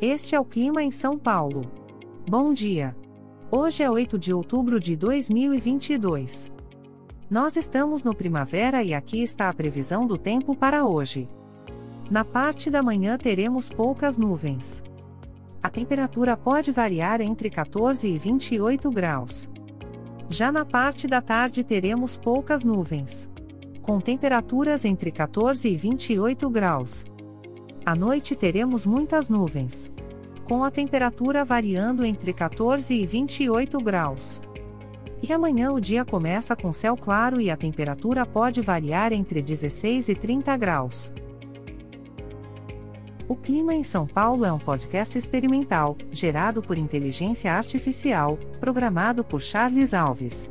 Este é o clima em São Paulo. Bom dia. Hoje é 8 de outubro de 2022. Nós estamos no primavera e aqui está a previsão do tempo para hoje. Na parte da manhã teremos poucas nuvens. A temperatura pode variar entre 14 e 28 graus. Já na parte da tarde teremos poucas nuvens. Com temperaturas entre 14 e 28 graus. À noite teremos muitas nuvens. Com a temperatura variando entre 14 e 28 graus. E amanhã o dia começa com céu claro e a temperatura pode variar entre 16 e 30 graus. O Clima em São Paulo é um podcast experimental, gerado por inteligência artificial, programado por Charles Alves.